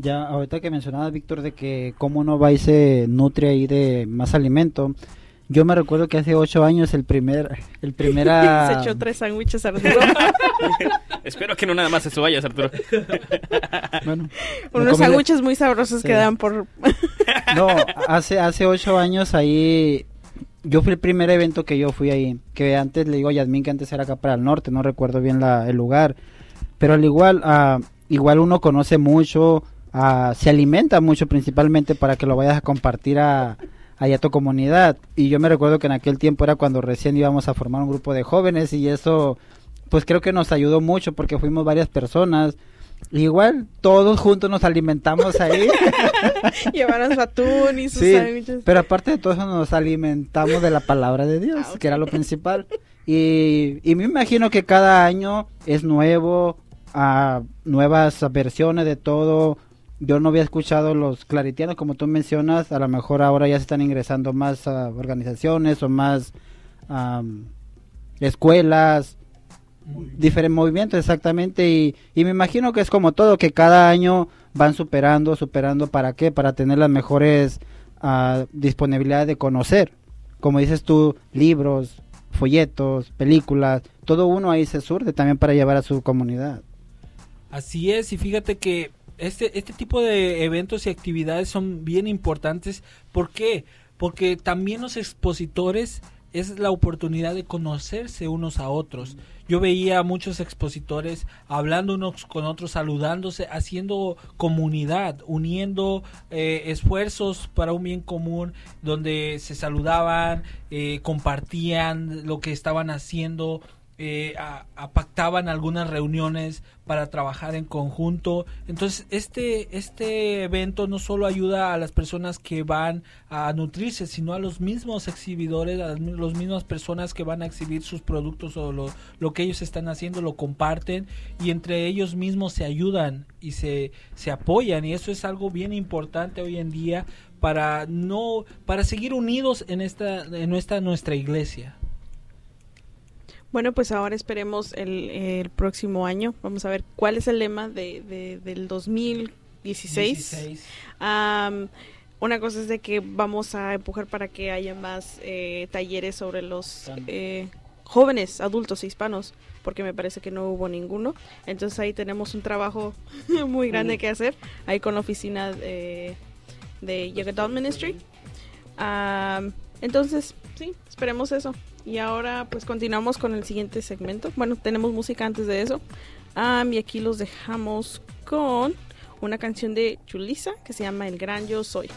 Speaker 6: Ya, ahorita que mencionaba Víctor de que cómo uno va y se nutre ahí de más alimento, yo me recuerdo que hace ocho años el primer, el primera...
Speaker 3: se echó tres sándwiches Arturo
Speaker 4: Espero que no nada más eso vayas, Arturo.
Speaker 6: Bueno,
Speaker 3: unos sándwiches muy sabrosos
Speaker 6: Sí.
Speaker 3: que dan por
Speaker 6: No, hace, hace ocho años ahí, yo fui el primer evento que yo fui ahí, que antes le digo a Yasmín que antes era acá para el norte, no recuerdo bien la, el lugar, pero al igual, ah, igual uno conoce mucho, ah, se alimenta mucho principalmente para que lo vayas a compartir a, allá a tu comunidad. Y yo me recuerdo que en aquel tiempo era cuando recién íbamos a formar un grupo de jóvenes y eso, pues creo que nos ayudó mucho porque fuimos varias personas. Igual todos juntos nos alimentamos ahí.
Speaker 12: Llevaron su atún y sus
Speaker 6: Sí,
Speaker 12: sándwiches.
Speaker 6: pero aparte de todo eso nos alimentamos de la palabra de Dios,
Speaker 12: Ah,
Speaker 6: que era lo principal. Y, y me imagino que cada año es nuevo, ah, nuevas versiones de todo. Yo no había escuchado los claritianos, como tú mencionas, a lo mejor ahora ya se están ingresando más organizaciones o más am, escuelas, diferentes movimientos exactamente y, y me imagino que es como todo que cada año van superando superando para qué para tener las mejores ah, disponibilidades de conocer. Como dices tú libros folletos películas todo uno ahí se surde también para llevar a su comunidad.
Speaker 5: Así es, y fíjate que este, este tipo de eventos y actividades son bien importantes. ¿Por qué? Porque también los expositores es la oportunidad de conocerse unos a otros. Yo veía a muchos expositores hablando unos con otros, saludándose, haciendo comunidad, uniendo eh, esfuerzos para un bien común, donde se saludaban, eh, compartían lo que estaban haciendo, eh, a- pactaban algunas reuniones para trabajar en conjunto. Entonces, este, este evento no solo ayuda a las personas que van a nutrirse, sino a los mismos exhibidores, a las mi- las mismas personas que van a exhibir sus productos o lo, lo que ellos están haciendo, lo comparten y entre ellos mismos se ayudan y se, se apoyan. Y eso es algo bien importante hoy en día para no para seguir unidos en esta en nuestra nuestra iglesia.
Speaker 12: Bueno, pues ahora esperemos el, el próximo año. Vamos a ver cuál es el lema de, de- del 2016.
Speaker 5: 16.
Speaker 12: Am, una cosa es de que vamos a empujar para que haya más eh, talleres sobre los eh, jóvenes, adultos hispanos, porque me parece que no hubo ninguno. Entonces ahí tenemos un trabajo muy grande que hacer, ahí con la oficina de, de Young Adult Ministry. Am, entonces, sí, esperemos eso. Y ahora pues continuamos con el siguiente segmento. Bueno, tenemos música antes de eso. Y aquí los dejamos con una canción de Chulisa que se llama El Gran Yo Soy.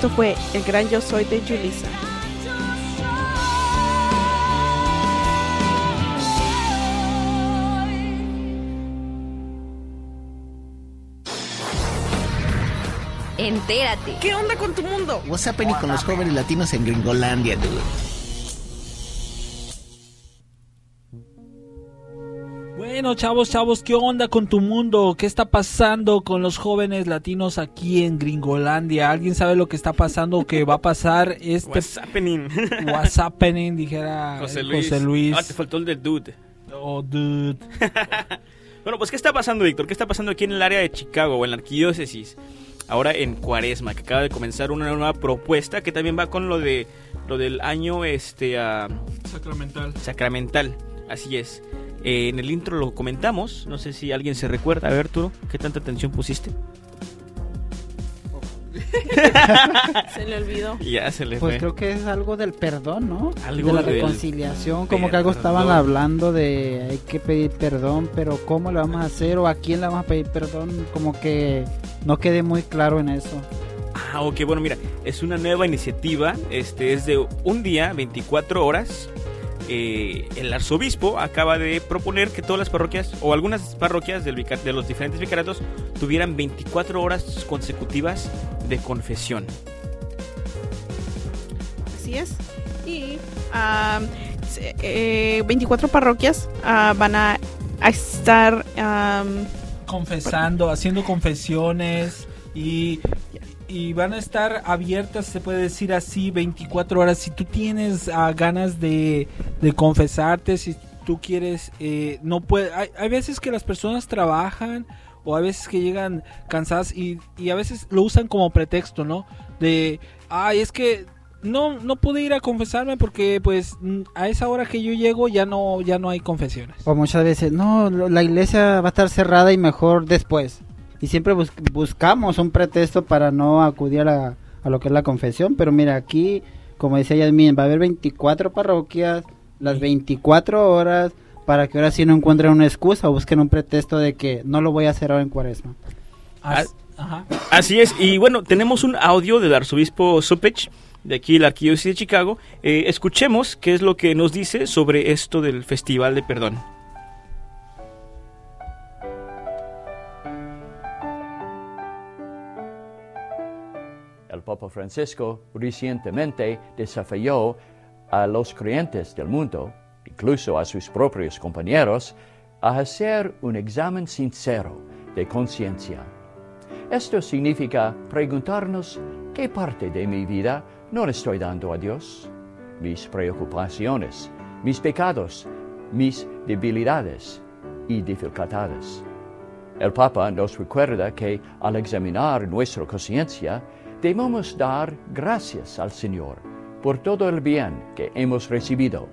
Speaker 3: Esto fue El Gran Yo Soy de Julissa.
Speaker 1: Entérate.
Speaker 3: ¿Qué onda con tu mundo?
Speaker 11: What's happening con los jóvenes latinos en Gringolandia, dude?
Speaker 5: Bueno, chavos, chavos, ¿qué onda con tu mundo? ¿Qué está pasando con los jóvenes latinos aquí en Gringolandia? ¿Alguien sabe lo que está pasando o que va a pasar este
Speaker 4: What's happening?
Speaker 5: What's happening? Dijera
Speaker 4: José Luis.
Speaker 5: José Luis.
Speaker 4: Ah, te faltó el del dude.
Speaker 5: Oh, dude.
Speaker 4: Bueno, pues ¿qué está pasando, Víctor? ¿Qué está pasando aquí en el área de Chicago o en la arquidiócesis? Ahora en Cuaresma, que acaba de comenzar una nueva propuesta que también va con lo de lo del año este ah,
Speaker 5: Sacramental.
Speaker 4: sacramental. Así es. Eh, en el intro lo comentamos. No sé si alguien se recuerda. A ver, Turo, ¿qué tanta atención pusiste?
Speaker 3: Se le olvidó.
Speaker 4: Ya se le
Speaker 6: Pues
Speaker 4: fue.
Speaker 6: creo que es algo del perdón, ¿no?
Speaker 4: Algo
Speaker 6: de la reconciliación, como que algo estaban hablando de hay que pedir perdón, pero ¿cómo le vamos a hacer o a quién le vamos a pedir perdón? Como que no quedé muy claro en eso.
Speaker 4: Ah, ok, bueno, mira, es una nueva iniciativa, este es de un día, 24 horas. Eh, el arzobispo acaba de proponer que todas las parroquias, o algunas parroquias del vicar- de los diferentes vicariatos, tuvieran 24 horas consecutivas de confesión.
Speaker 3: Así es. Y se- eh, 24 parroquias ah, van a, a estar...
Speaker 5: confesando, haciendo confesiones y, y van a estar abiertas, se puede decir así, 24 horas. Si tú tienes ah, ganas de, confesarte, si tú quieres, eh, no puede. Hay, veces que las personas trabajan o a veces que llegan cansadas y, y a veces lo usan como pretexto, ¿no? De, ay, es que no, no pude ir a confesarme porque pues a esa hora que yo llego ya no, ya no hay confesiones.
Speaker 6: O muchas veces, no, la iglesia va a estar cerrada y mejor después. Y siempre bus- buscamos un pretexto para no acudir a, la- a lo que es la confesión. Pero mira, aquí, como decía Yasmin, va a haber 24 parroquias, las 24 horas, para que ahora sí no encuentren una excusa o busquen un pretexto de que no lo voy a hacer ahora en cuaresma.
Speaker 5: As- ajá.
Speaker 4: Así es, y bueno, tenemos un audio del arzobispo Supich, de aquí la arquidiócesis de Chicago. Eh, escuchemos qué es lo que nos dice sobre esto del Festival de Perdón.
Speaker 13: Papa Francisco recientemente desafió a los creyentes del mundo, incluso a sus propios compañeros, a hacer un examen sincero de conciencia. Esto significa preguntarnos qué parte de mi vida no le estoy dando a Dios, mis preocupaciones, mis pecados, mis debilidades y dificultades. El Papa nos recuerda que al examinar nuestra conciencia, debemos dar gracias al Señor por todo el bien que hemos recibido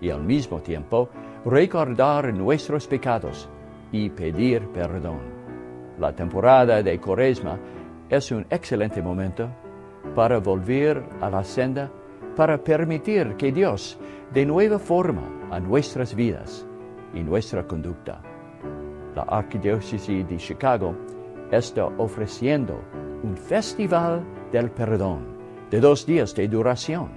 Speaker 13: y al mismo tiempo recordar nuestros pecados y pedir perdón. La temporada de Cuaresma es un excelente momento para volver a la senda, para permitir que Dios dé nueva forma a nuestras vidas y nuestra conducta. La Arquidiócesis de Chicago está ofreciendo un festival del perdón de dos días de duración.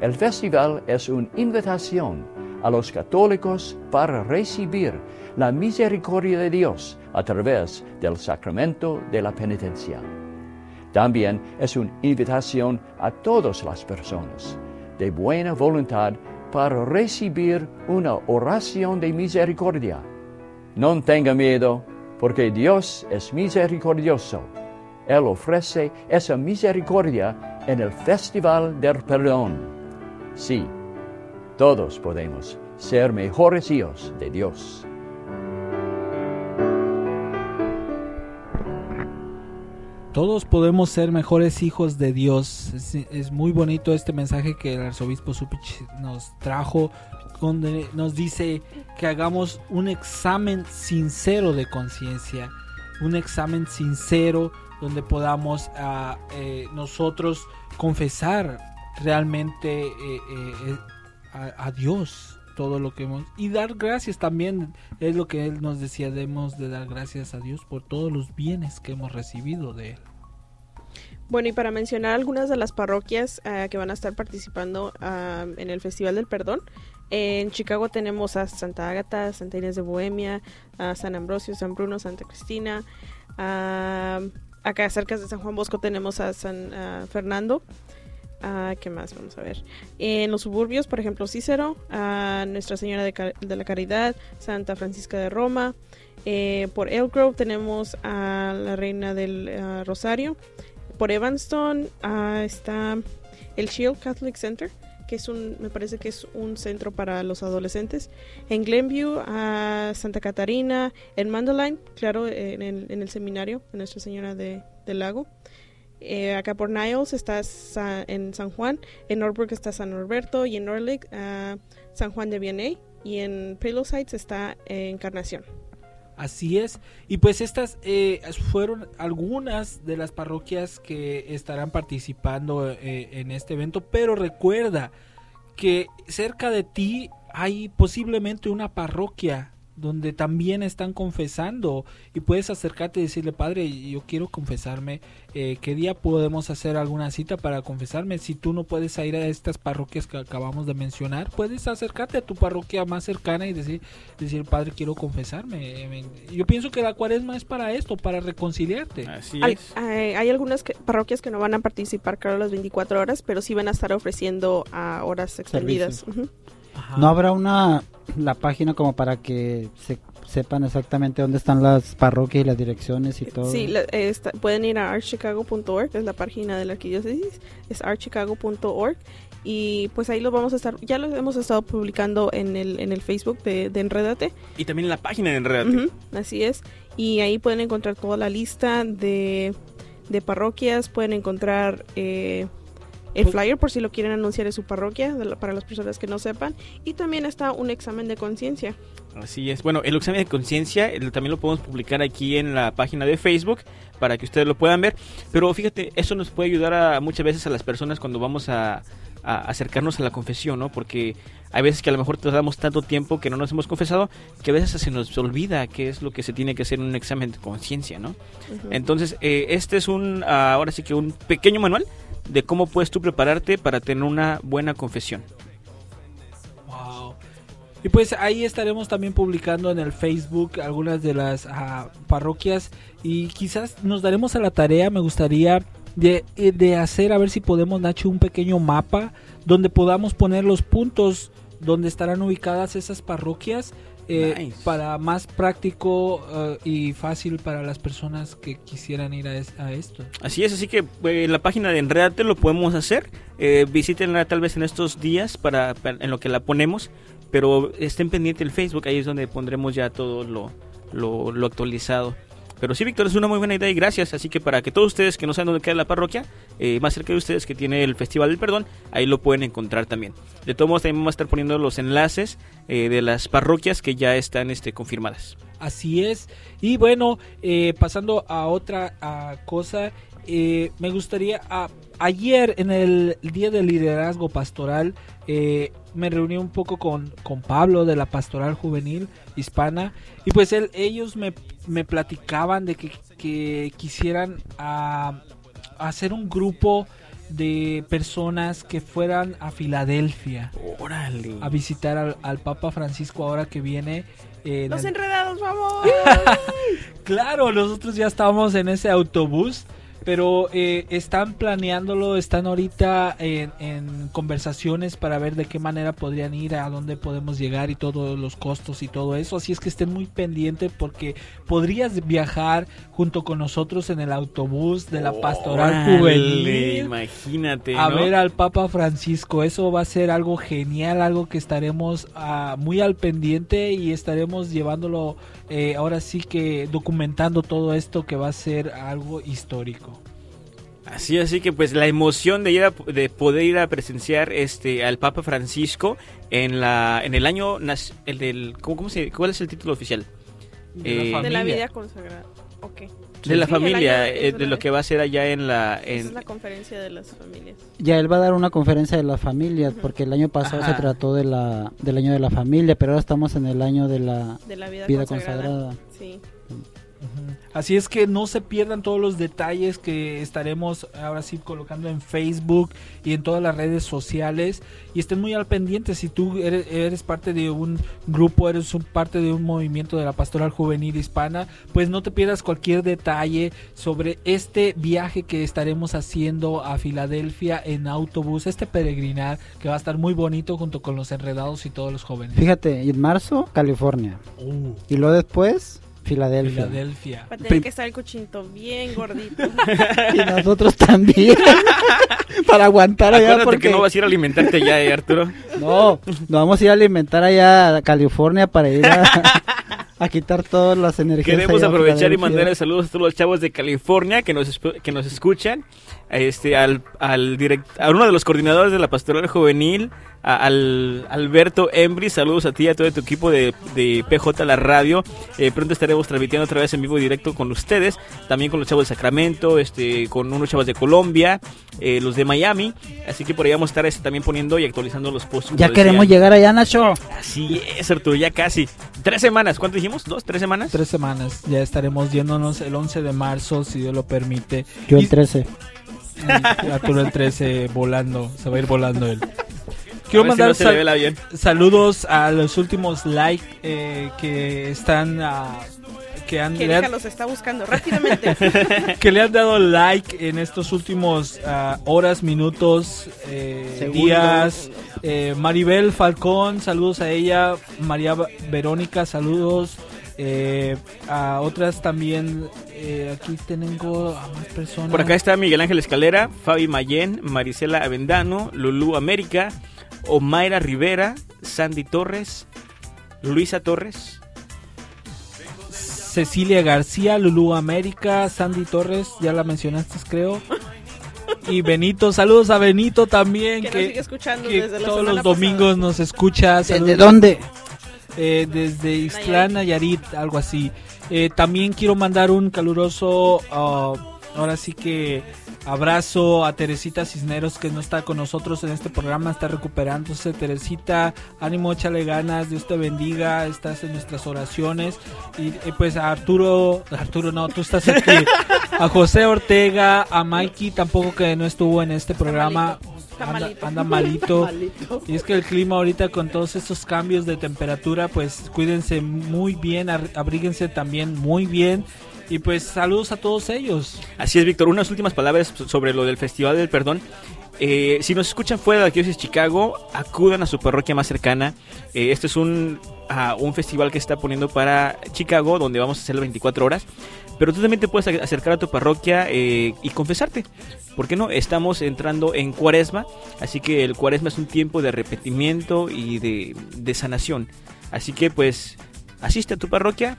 Speaker 13: El festival es una invitación a los católicos para recibir la misericordia de Dios a través del sacramento de la penitencia. También es una invitación a todas las personas de buena voluntad para recibir una oración de misericordia. No tenga miedo, porque Dios es misericordioso. Él ofrece esa misericordia en el Festival del Perdón. Sí, todos podemos ser mejores hijos de Dios.
Speaker 5: Todos podemos ser mejores hijos de Dios. Es, muy bonito este mensaje que el arzobispo Supich nos trajo, donde nos dice que hagamos un examen sincero de conciencia, un examen sincero donde podamos ah, eh, nosotros confesar realmente eh, eh, a, a Dios todo lo que hemos y dar gracias también es lo que él nos decía debemos de dar gracias a Dios por todos los bienes que hemos recibido de él
Speaker 3: Bueno, y para mencionar algunas de las parroquias ah, que van a estar participando ah, en el Festival del Perdón, en Chicago tenemos a Santa Ágata, Santa Inés de Bohemia, a San Ambrosio, San Bruno, Santa Cristina. ah, acá cerca de San Juan Bosco tenemos a San Fernando. Ah, ¿Qué más? Vamos a ver. En los suburbios, por ejemplo, Cícero, a Nuestra Señora de, de la Caridad, Santa Francisca de Roma. Eh, por Elk Grove tenemos a la Reina del ah, Rosario. Por Evanston ah, está el Shield Catholic Center, es un, me parece que es un centro para los adolescentes. En Glenview, a Santa Catarina, en Mandeline, claro, en el, en el seminario de Nuestra Señora de, del Lago. Eh, acá por Niles está Sa- en San Juan, en Northbrook está San Norberto y en Norlick ah, San Juan de Vianney y en Heights está Encarnación.
Speaker 5: Así es. Y pues estas eh, fueron algunas de las parroquias que estarán participando eh, en este evento. Pero recuerda que cerca de ti hay posiblemente una parroquia donde también están confesando. Y puedes acercarte y decirle padre yo quiero confesarme eh, qué día podemos hacer alguna cita para confesarme si tú no puedes ir a estas parroquias que acabamos de mencionar puedes acercarte a tu parroquia más cercana y decir decir padre quiero confesarme Eh, yo pienso que la cuaresma es para esto para reconciliarte.
Speaker 4: Así
Speaker 3: hay, hay algunas que- parroquias que no van a participar, claro, las 24 horas, pero sí van a estar ofreciendo a horas extendidas.
Speaker 6: ¿No habrá una la página como para que se sepan exactamente dónde están las parroquias y las direcciones y todo?
Speaker 3: Sí, la- eh, está- pueden ir a archchicago.org, es la página de la arquidiócesis, es archchicago.org y pues ahí lo vamos a estar, ya lo hemos estado publicando en el, en el Facebook de, de Enredate.
Speaker 4: Y también en la página de Enredate.
Speaker 3: Así es. Y ahí pueden encontrar toda la lista de, de parroquias, pueden encontrar eh, el flyer por si lo quieren anunciar en su parroquia, la- para las personas que no sepan. Y también está un examen de conciencia.
Speaker 4: Así es. Bueno, el examen de conciencia también lo podemos publicar aquí en la página de Facebook para que ustedes lo puedan ver. Pero fíjate, eso nos puede ayudar a, muchas veces a las personas cuando vamos a, a acercarnos a la confesión, ¿no? Porque hay veces que a lo mejor tardamos tanto tiempo que no nos hemos confesado que a veces se nos olvida qué es lo que se tiene que hacer en un examen de conciencia, ¿no? Entonces, eh, este es un, ah, ahora sí que un pequeño manual de cómo puedes tú prepararte para tener una buena confesión.
Speaker 5: Wow. Y pues ahí estaremos también publicando en el Facebook algunas de las ah, parroquias y quizás nos daremos a la tarea, me gustaría de, eh, de hacer a ver si podemos Nacho un pequeño mapa donde podamos poner los puntos donde estarán ubicadas esas parroquias eh,
Speaker 4: Nice.
Speaker 5: para más práctico eh, y fácil para las personas que quisieran ir a, es- a esto.
Speaker 4: Así es, así que eh, en la página de Enredate lo podemos hacer. Eh, visítenla tal vez en estos días para, para- en lo que la ponemos, pero estén pendientes del Facebook, ahí es donde pondremos ya todo lo, lo, lo actualizado. Pero sí, Víctor, es una muy buena idea y gracias. Así que para que todos ustedes que no saben dónde queda la parroquia, eh, más cerca de ustedes que tiene el Festival del Perdón, ahí lo pueden encontrar también. De todos modos, también vamos a estar poniendo los enlaces eh, de las parroquias que ya están este, confirmadas.
Speaker 5: Así es. Y bueno, eh, pasando a otra cosa, me gustaría, ayer en el Día del Liderazgo Pastoral, me reuní un poco con, con Pablo de la Pastoral Juvenil Hispana y pues él, ellos me, me platicaban de que, que quisieran ah, hacer un grupo de personas que fueran a Filadelfia
Speaker 4: Órale.
Speaker 5: a visitar al, al Papa Francisco ahora que viene. eh, en
Speaker 3: Los
Speaker 5: el-
Speaker 3: enredados, vamos.
Speaker 5: Claro, nosotros ya estábamos en ese autobús, pero eh, están planeándolo, están ahorita en, en conversaciones para ver de qué manera podrían ir, a dónde podemos llegar y todos los costos y todo eso. Así es que estén muy pendientes porque podrías viajar junto con nosotros en el autobús de la pastoral juvenil.
Speaker 4: Imagínate.
Speaker 5: A
Speaker 4: ¿no?
Speaker 5: ver al Papa Francisco, eso va a ser algo genial, algo que estaremos ah, muy al pendiente y estaremos llevándolo, eh, ahora sí que documentando todo esto que va a ser algo histórico.
Speaker 4: Así, así que pues la emoción de ir a- de poder ir a presenciar este al Papa Francisco en la en el año nas- el del ¿cómo, cómo se cuál es el título oficial
Speaker 5: De la
Speaker 4: Eh,
Speaker 3: De la
Speaker 5: familia.
Speaker 3: vida consagrada. Ok.
Speaker 4: de la
Speaker 3: Sí,
Speaker 4: familia
Speaker 3: año
Speaker 4: eh, de
Speaker 3: la-
Speaker 4: lo que va a ser allá en la
Speaker 3: Esa es la conferencia de las familias.
Speaker 6: Ya él va a dar una conferencia de las familias, porque el año pasado
Speaker 4: Ajá.
Speaker 6: se trató de la, del año de la familia, pero ahora estamos en el año de la
Speaker 3: De la vida,
Speaker 6: vida
Speaker 3: consagrada.
Speaker 6: consagrada.
Speaker 3: Sí.
Speaker 5: Así es que no se pierdan todos los detalles que estaremos ahora sí colocando en Facebook y en todas las redes sociales. Y estén muy al pendiente si tú eres, eres parte de un grupo, eres un, parte de un movimiento de la pastoral juvenil hispana, pues no te pierdas cualquier detalle sobre este viaje que estaremos haciendo a Filadelfia en autobús, este peregrinar que va a estar muy bonito junto con los enredados y todos los jóvenes.
Speaker 6: Fíjate, en marzo, California.
Speaker 5: Uh,
Speaker 6: Y luego después, Filadelfia.
Speaker 5: Filadelfia.
Speaker 3: Va a tener que estar el cochinito bien gordito.
Speaker 6: Y nosotros también. Para aguantar allá
Speaker 4: Acuérdate
Speaker 6: porque...
Speaker 4: que no vas a ir a alimentarte ya, eh, Arturo.
Speaker 6: No, nos vamos a ir a alimentar allá a California para ir a, a quitar todas las energías.
Speaker 4: Queremos aprovechar y
Speaker 6: Filadelfia.
Speaker 4: mandar saludos a todos los chavos de California que nos, que nos escuchan. A Este, al, al direct- a uno de los coordinadores de la pastoral juvenil, a- al Alberto Embry, saludos a ti y a todo tu equipo de, de PJ La Radio. Eh, pronto estaremos transmitiendo otra vez en vivo y directo con ustedes, también con los chavos de Sacramento, este, con unos chavos de Colombia, eh, los de Miami. Así que por ahí vamos a estar este, también poniendo y actualizando los posts.
Speaker 6: Ya
Speaker 4: decía.
Speaker 6: queremos llegar allá, Nacho.
Speaker 4: Así es, Arturo, ya casi. Tres semanas, ¿cuánto dijimos? ¿Dos? ¿Tres semanas?
Speaker 5: Tres semanas, ya estaremos yéndonos el 11 de marzo, si Dios lo permite.
Speaker 6: Yo el
Speaker 5: Y-
Speaker 6: 13.
Speaker 5: y Arturo el 13 volando, se va a ir volando él.
Speaker 4: A
Speaker 5: Quiero
Speaker 4: ver si
Speaker 5: mandar
Speaker 4: no
Speaker 5: sal- saludos a los últimos like eh, que están ah, que han,
Speaker 3: Que
Speaker 5: le han-
Speaker 3: los está buscando rápidamente.
Speaker 5: que le han dado like en estos últimos ah, horas, minutos, eh, días. Eh, Maribel Falcón, saludos a ella. María Verónica, saludos. Eh, a otras también. eh, aquí tengo a más personas.
Speaker 4: Por acá está Miguel Ángel Escalera, Fabi Mayen, Marisela Avendano, Lulú América, Omaira Rivera, Sandy Torres, Luisa Torres.
Speaker 5: Cecilia García, Lulú América, Sandy Torres, ya la mencionaste, creo. Y Benito, saludos a Benito también,
Speaker 3: Que
Speaker 5: que,
Speaker 3: nos sigue escuchando
Speaker 5: que
Speaker 3: desde la
Speaker 5: todos los domingos nos escucha.
Speaker 6: ¿Desde
Speaker 5: Saludos.
Speaker 6: dónde?
Speaker 5: Eh, desde Ixtlán, Nayarit, algo así. Eh, también quiero mandar un caluroso, ah, ahora sí que abrazo a Teresita Cisneros que no está con nosotros en este programa, está recuperándose. Teresita, ánimo, échale ganas, Dios te bendiga, estás en nuestras oraciones. Y eh, pues a Arturo, Arturo no, tú estás aquí. A José Ortega, a Mikey tampoco que no estuvo en este programa.
Speaker 3: Está
Speaker 5: Anda,
Speaker 3: malito.
Speaker 5: anda malito.
Speaker 3: Malito.
Speaker 5: Y es que el clima ahorita con todos estos cambios de temperatura, pues cuídense muy bien, abríguense también muy bien. Y pues saludos a todos ellos.
Speaker 4: Así es, Víctor. Unas últimas palabras sobre lo del Festival del Perdón. Eh, si nos escuchan fuera de la diócesis de Chicago, acudan a su parroquia más cercana. Eh, este es un, ah, un festival que se está poniendo para Chicago, donde vamos a hacer las 24 horas. Pero tú también te puedes acercar a tu parroquia eh, y confesarte. ¿Por qué no? Estamos entrando en cuaresma, así que el cuaresma es un tiempo de arrepentimiento y de, de sanación. Así que pues asiste a tu parroquia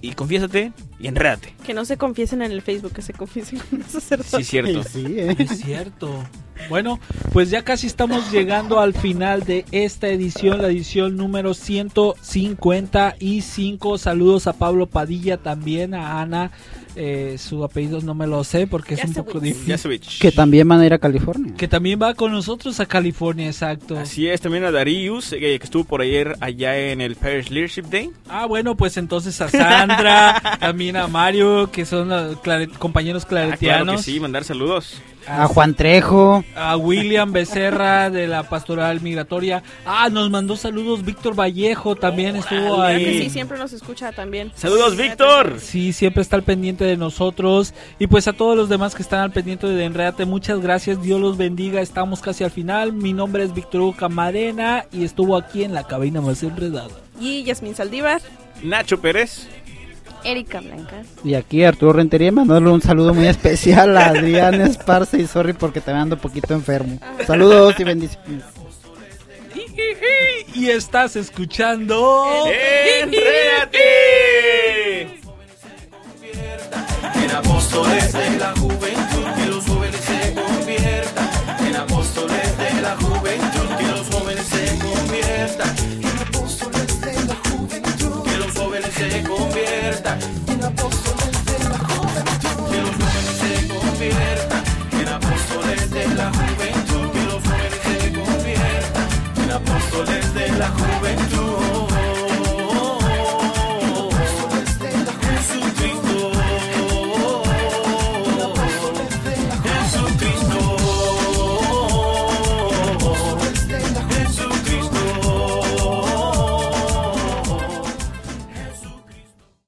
Speaker 4: y confiésate y enrédate.
Speaker 3: Que no se confiesen en el Facebook, que se confiesen con los sacerdotes.
Speaker 4: Sí, cierto.
Speaker 6: Sí, ¿eh?
Speaker 5: Es cierto. Bueno, pues ya casi estamos llegando al final de esta edición, la edición número 155. Saludos a Pablo Padilla, también a Ana. Eh, su apellido no me lo sé porque es un poco difícil.
Speaker 6: Que también van a ir a California.
Speaker 5: Que también va con nosotros a California, exacto.
Speaker 4: Así es, también a Darius, eh, que estuvo por ayer allá en el Parish Leadership Day.
Speaker 5: Ah, bueno, pues entonces a Sandra, también a Mario, que son clare- compañeros
Speaker 4: Ah, claro que
Speaker 5: claretianos.
Speaker 4: sí, mandar saludos.
Speaker 6: A Juan Trejo.
Speaker 5: a William Becerra de la Pastoral Migratoria. Ah, nos mandó saludos Víctor Vallejo, también estuvo
Speaker 3: Claro
Speaker 5: ahí.
Speaker 3: que sí, siempre nos escucha también.
Speaker 4: Saludos, Víctor.
Speaker 5: Sí, siempre está al pendiente de nosotros. Y pues a todos los demás que están al pendiente de Enredate, muchas gracias. Dios los bendiga. Estamos casi al final. Mi nombre es Víctor Hugo Camarena y estuvo aquí en la cabina más enredada.
Speaker 3: Y Yasmin Saldívar.
Speaker 4: Nacho Pérez.
Speaker 8: Erika Blancas.
Speaker 6: Y aquí Arturo Rentería mandándole un saludo muy especial a Adrián Esparce y sorry porque te ando un poquito enfermo. Saludos y bendiciones.
Speaker 5: Y estás escuchando.
Speaker 4: ¡Enrédate!
Speaker 10: En apóstoles de